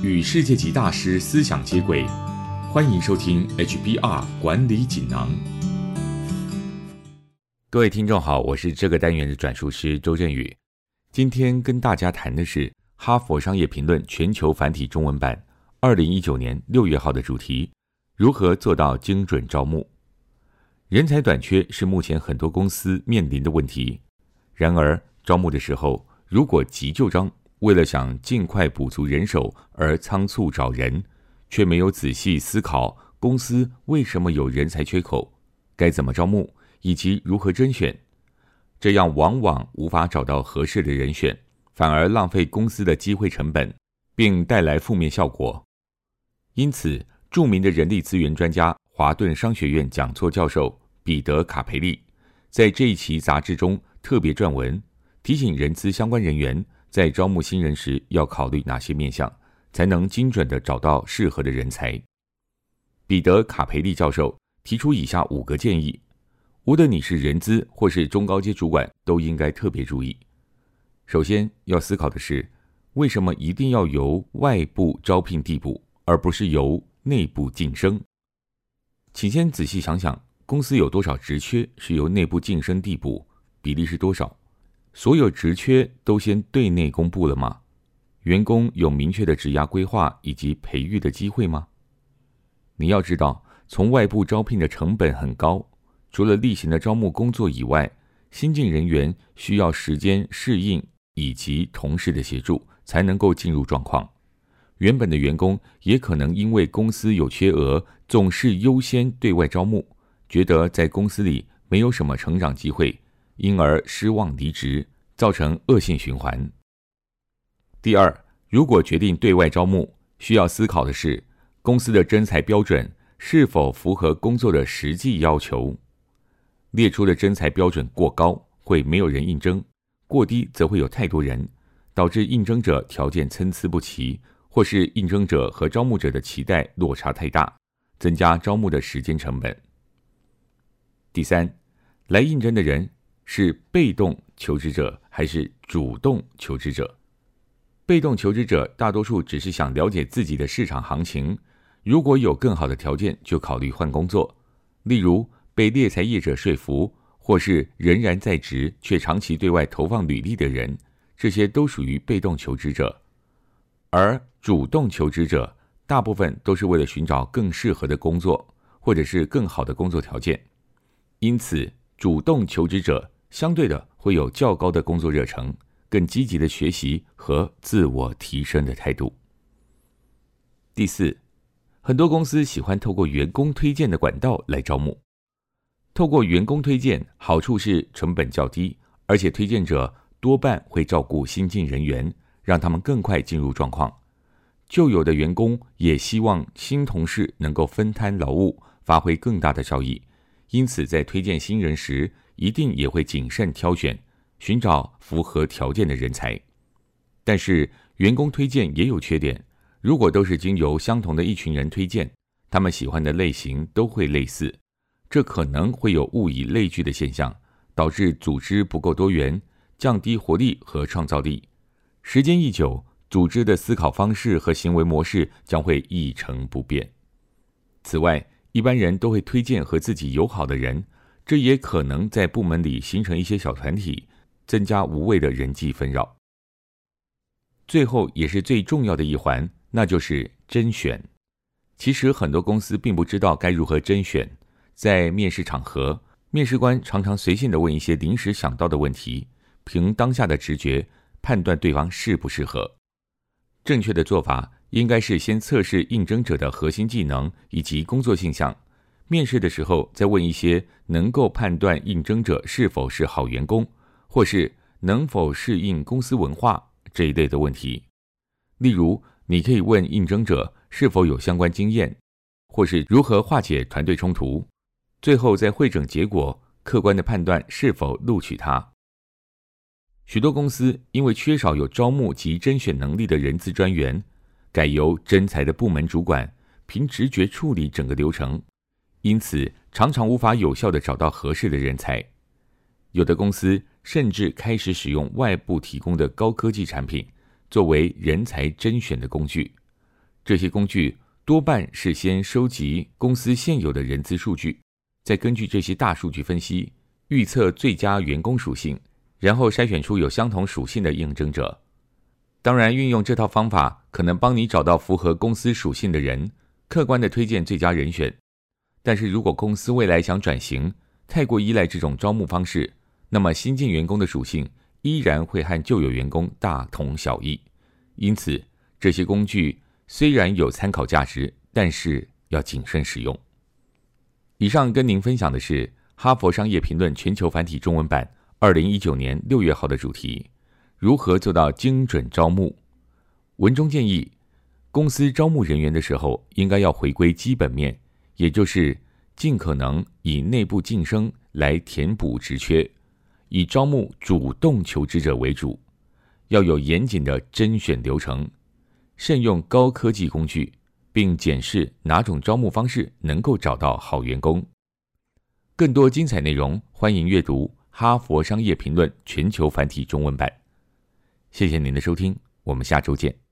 与世界级大师思想接轨，欢迎收听 HBR 管理锦囊。各位听众好，我是这个单元的转述师周振宇。今天跟大家谈的是《哈佛商业评论》全球繁体中文版二零一九年六月号的主题：如何做到精准招募？人才短缺是目前很多公司面临的问题。然而，招募的时候如果急就章，为了想尽快补足人手而仓促找人，却没有仔细思考公司为什么有人才缺口，该怎么招募以及如何甄选，这样往往无法找到合适的人选，反而浪费公司的机会成本，并带来负面效果。因此，著名的人力资源专家、华顿商学院讲座教授彼得·卡培利，在这一期杂志中特别撰文，提醒人资相关人员。在招募新人时，要考虑哪些面向，才能精准的找到适合的人才？彼得·卡培利教授提出以下五个建议，无论你是人资或是中高阶主管，都应该特别注意。首先要思考的是，为什么一定要由外部招聘递补，而不是由内部晋升？请先仔细想想，公司有多少职缺是由内部晋升递补，比例是多少？所有职缺都先对内公布了吗？员工有明确的职涯规划以及培育的机会吗？你要知道，从外部招聘的成本很高，除了例行的招募工作以外，新进人员需要时间适应以及同事的协助，才能够进入状况。原本的员工也可能因为公司有缺额，总是优先对外招募，觉得在公司里没有什么成长机会。因而失望离职，造成恶性循环。第二，如果决定对外招募，需要思考的是公司的征才标准是否符合工作的实际要求。列出的征才标准过高，会没有人应征；过低，则会有太多人，导致应征者条件参差不齐，或是应征者和招募者的期待落差太大，增加招募的时间成本。第三，来应征的人。是被动求职者还是主动求职者？被动求职者大多数只是想了解自己的市场行情，如果有更好的条件，就考虑换工作。例如被猎才业者说服，或是仍然在职却长期对外投放履历的人，这些都属于被动求职者。而主动求职者大部分都是为了寻找更适合的工作，或者是更好的工作条件。因此，主动求职者。相对的，会有较高的工作热忱，更积极的学习和自我提升的态度。第四，很多公司喜欢透过员工推荐的管道来招募。透过员工推荐，好处是成本较低，而且推荐者多半会照顾新进人员，让他们更快进入状况。旧有的员工也希望新同事能够分摊劳务，发挥更大的效益，因此在推荐新人时。一定也会谨慎挑选，寻找符合条件的人才。但是员工推荐也有缺点，如果都是经由相同的一群人推荐，他们喜欢的类型都会类似，这可能会有物以类聚的现象，导致组织不够多元，降低活力和创造力。时间一久，组织的思考方式和行为模式将会一成不变。此外，一般人都会推荐和自己友好的人。这也可能在部门里形成一些小团体，增加无谓的人际纷扰。最后也是最重要的一环，那就是甄选。其实很多公司并不知道该如何甄选，在面试场合，面试官常常随性的问一些临时想到的问题，凭当下的直觉判断对方适不适合。正确的做法应该是先测试应征者的核心技能以及工作性向。面试的时候，再问一些能够判断应征者是否是好员工，或是能否适应公司文化这一类的问题。例如，你可以问应征者是否有相关经验，或是如何化解团队冲突。最后，在会诊结果客观的判断是否录取他。许多公司因为缺少有招募及甄选能力的人资专员，改由真才的部门主管凭直觉处理整个流程。因此，常常无法有效的找到合适的人才。有的公司甚至开始使用外部提供的高科技产品作为人才甄选的工具，这些工具多半是先收集公司现有的人资数据，再根据这些大数据分析，预测最佳员工属性，然后筛选出有相同属性的应征者。当然，运用这套方法可能帮你找到符合公司属性的人，客观的推荐最佳人选。但是如果公司未来想转型，太过依赖这种招募方式，那么新进员工的属性依然会和旧有员工大同小异。因此，这些工具虽然有参考价值，但是要谨慎使用。以上跟您分享的是《哈佛商业评论》全球繁体中文版二零一九年六月号的主题。如何做到精准招募？文中建议，公司招募人员的时候，应该要回归基本面，也就是尽可能以内部晋升来填补职缺，以招募主动求职者为主，要有严谨的甄选流程，慎用高科技工具，并检视哪种招募方式能够找到好员工。更多精彩内容，欢迎阅读《哈佛商业评论》全球繁体中文版。谢谢您的收听，我们下周见。